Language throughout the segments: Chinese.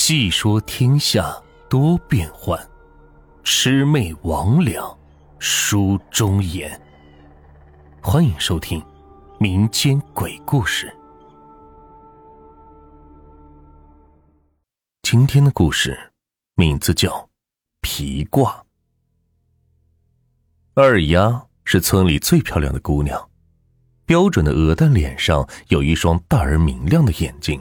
细说天下多变幻，魑魅魍魉书中言。欢迎收听民间鬼故事。今天的故事名字叫《皮卦》。二丫是村里最漂亮的姑娘，标准的鹅蛋脸上有一双大而明亮的眼睛，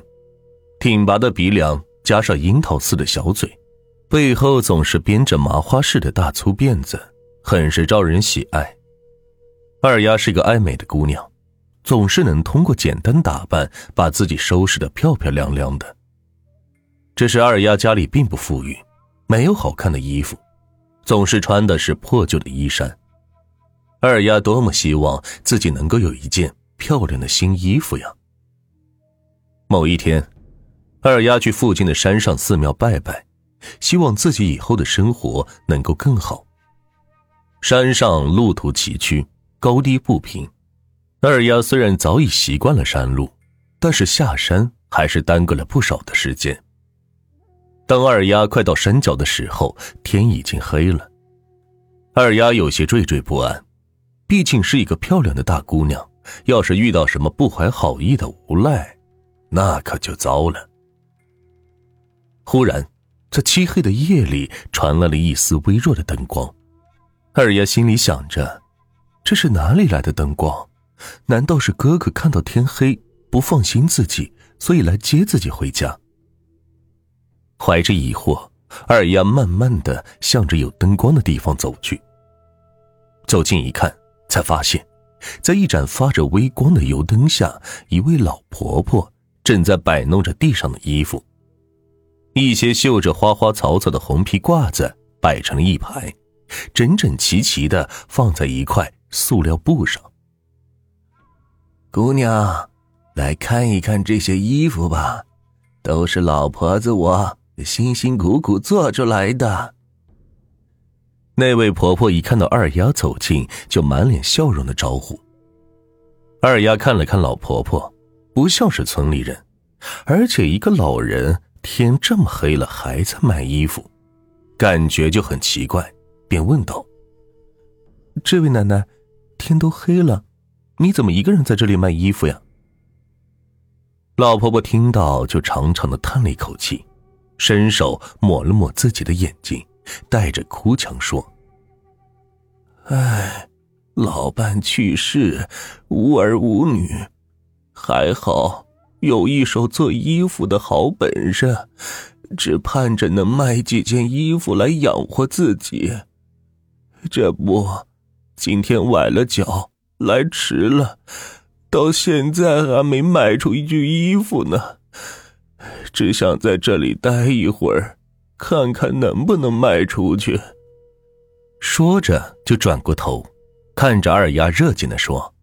挺拔的鼻梁。加上樱桃似的小嘴，背后总是编着麻花似的大粗辫子，很是招人喜爱。二丫是个爱美的姑娘，总是能通过简单打扮把自己收拾的漂漂亮亮的。只是二丫家里并不富裕，没有好看的衣服，总是穿的是破旧的衣衫。二丫多么希望自己能够有一件漂亮的新衣服呀！某一天。二丫去附近的山上寺庙拜拜，希望自己以后的生活能够更好。山上路途崎岖，高低不平。二丫虽然早已习惯了山路，但是下山还是耽搁了不少的时间。当二丫快到山脚的时候，天已经黑了。二丫有些惴惴不安，毕竟是一个漂亮的大姑娘，要是遇到什么不怀好意的无赖，那可就糟了。忽然，在漆黑的夜里传来了一丝微弱的灯光。二丫心里想着：“这是哪里来的灯光？难道是哥哥看到天黑不放心自己，所以来接自己回家？”怀着疑惑，二丫慢慢的向着有灯光的地方走去。走近一看，才发现，在一盏发着微光的油灯下，一位老婆婆正在摆弄着地上的衣服。一些绣着花花草草的红皮褂子摆成了一排，整整齐齐的放在一块塑料布上。姑娘，来看一看这些衣服吧，都是老婆子我辛辛苦苦做出来的。那位婆婆一看到二丫走近，就满脸笑容的招呼。二丫看了看老婆婆，不像是村里人，而且一个老人。天这么黑了，还在卖衣服，感觉就很奇怪，便问道：“这位奶奶，天都黑了，你怎么一个人在这里卖衣服呀？”老婆婆听到，就长长的叹了一口气，伸手抹了抹自己的眼睛，带着哭腔说：“唉，老伴去世，无儿无女，还好。”有一手做衣服的好本事，只盼着能卖几件衣服来养活自己。这不，今天崴了脚，来迟了，到现在还没卖出一具衣服呢。只想在这里待一会儿，看看能不能卖出去。说着，就转过头，看着二丫，热情的说：“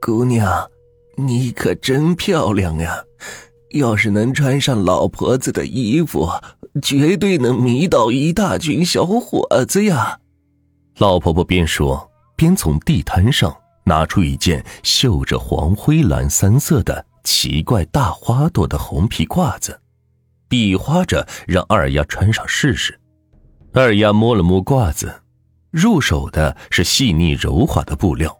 姑娘。”你可真漂亮呀！要是能穿上老婆子的衣服，绝对能迷倒一大群小伙子呀！老婆婆边说边从地摊上拿出一件绣着黄、灰、蓝三色的奇怪大花朵的红皮褂子，比划着让二丫穿上试试。二丫摸了摸褂子，入手的是细腻柔滑的布料，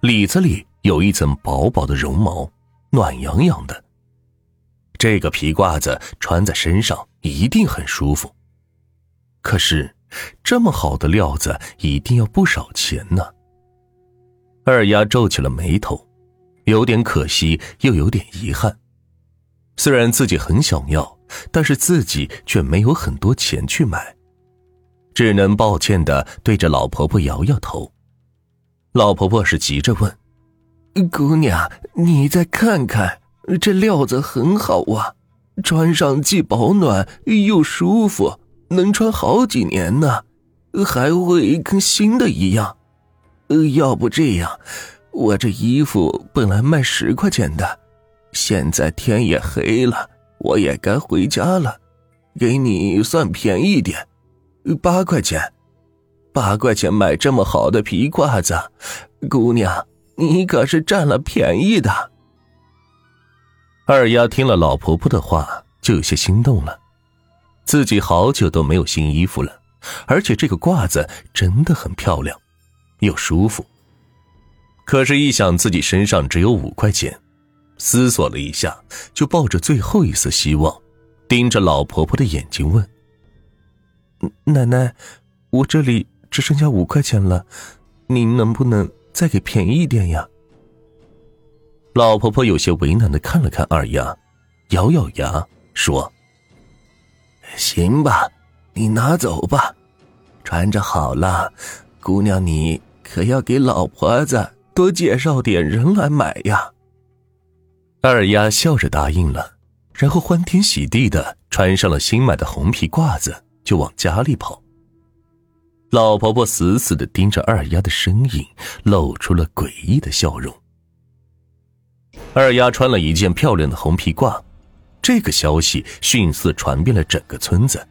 里子里。有一层薄薄的绒毛，暖洋洋的。这个皮褂子穿在身上一定很舒服。可是，这么好的料子一定要不少钱呢。二丫皱起了眉头，有点可惜，又有点遗憾。虽然自己很想要，但是自己却没有很多钱去买，只能抱歉的对着老婆婆摇摇头。老婆婆是急着问。姑娘，你再看看，这料子很好啊，穿上既保暖又舒服，能穿好几年呢，还会跟新的一样。要不这样，我这衣服本来卖十块钱的，现在天也黑了，我也该回家了，给你算便宜点，八块钱，八块钱买这么好的皮褂子，姑娘。你可是占了便宜的。二丫听了老婆婆的话，就有些心动了，自己好久都没有新衣服了，而且这个褂子真的很漂亮，又舒服。可是，一想自己身上只有五块钱，思索了一下，就抱着最后一丝希望，盯着老婆婆的眼睛问：“奶奶，我这里只剩下五块钱了，您能不能再给便宜点呀？”老婆婆有些为难的看了看二丫，咬咬牙说：“行吧，你拿走吧，穿着好了，姑娘你可要给老婆子多介绍点人来买呀。”二丫笑着答应了，然后欢天喜地的穿上了新买的红皮褂子，就往家里跑。老婆婆死死的盯着二丫的身影，露出了诡异的笑容。二丫穿了一件漂亮的红皮褂，这个消息迅速传遍了整个村子，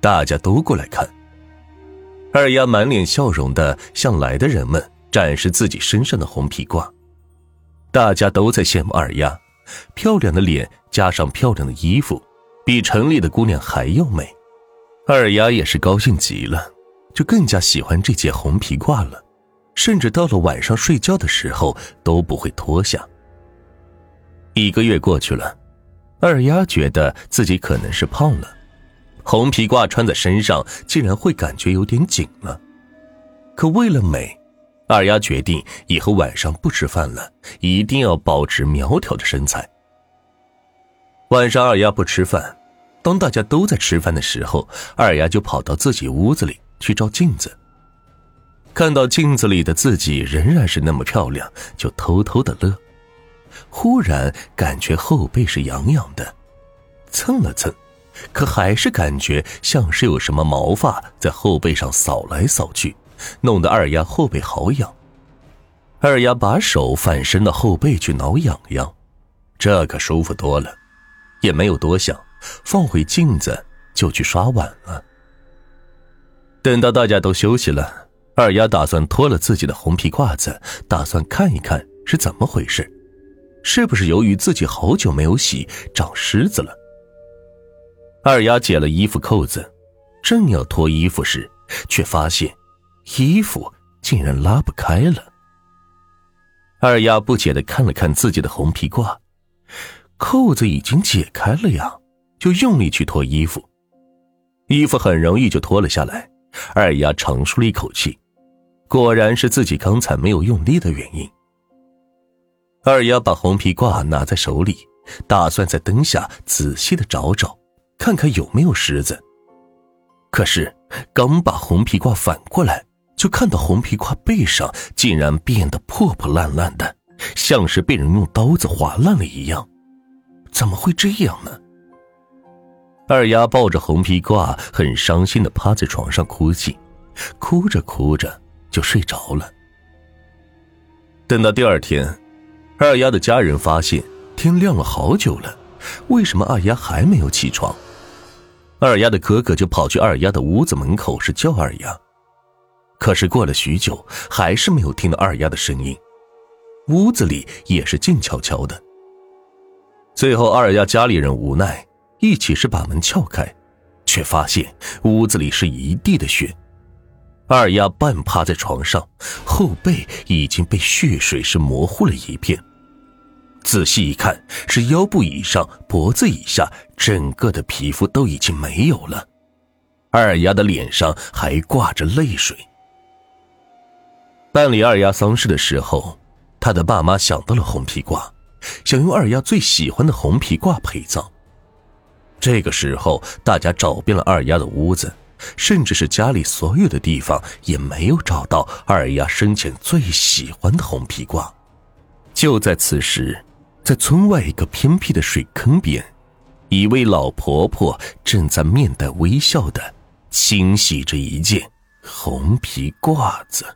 大家都过来看。二丫满脸笑容的向来的人们展示自己身上的红皮褂，大家都在羡慕二丫，漂亮的脸加上漂亮的衣服，比城里的姑娘还要美。二丫也是高兴极了，就更加喜欢这件红皮褂了，甚至到了晚上睡觉的时候都不会脱下。一个月过去了，二丫觉得自己可能是胖了，红皮褂穿在身上竟然会感觉有点紧了。可为了美，二丫决定以后晚上不吃饭了，一定要保持苗条的身材。晚上二丫不吃饭，当大家都在吃饭的时候，二丫就跑到自己屋子里去照镜子，看到镜子里的自己仍然是那么漂亮，就偷偷的乐。忽然感觉后背是痒痒的，蹭了蹭，可还是感觉像是有什么毛发在后背上扫来扫去，弄得二丫后背好痒。二丫把手反伸到后背去挠痒痒，这可舒服多了，也没有多想，放回镜子就去刷碗了。等到大家都休息了，二丫打算脱了自己的红皮褂子，打算看一看是怎么回事。是不是由于自己好久没有洗，长虱子了？二丫解了衣服扣子，正要脱衣服时，却发现衣服竟然拉不开了。二丫不解的看了看自己的红皮褂，扣子已经解开了呀，就用力去脱衣服，衣服很容易就脱了下来。二丫长舒了一口气，果然是自己刚才没有用力的原因。二丫把红皮褂拿在手里，打算在灯下仔细的找找，看看有没有虱子。可是，刚把红皮褂反过来，就看到红皮褂背上竟然变得破破烂烂的，像是被人用刀子划烂了一样。怎么会这样呢？二丫抱着红皮褂，很伤心的趴在床上哭泣，哭着哭着就睡着了。等到第二天。二丫的家人发现天亮了好久了，为什么二丫还没有起床？二丫的哥哥就跑去二丫的屋子门口是叫二丫，可是过了许久还是没有听到二丫的声音，屋子里也是静悄悄的。最后二丫家里人无奈，一起是把门撬开，却发现屋子里是一地的血。二丫半趴在床上，后背已经被血水是模糊了一片。仔细一看，是腰部以上、脖子以下，整个的皮肤都已经没有了。二丫的脸上还挂着泪水。办理二丫丧事的时候，他的爸妈想到了红皮褂，想用二丫最喜欢的红皮褂陪葬。这个时候，大家找遍了二丫的屋子。甚至是家里所有的地方也没有找到二丫生前最喜欢的红皮褂。就在此时，在村外一个偏僻的水坑边，一位老婆婆正在面带微笑的清洗着一件红皮褂子。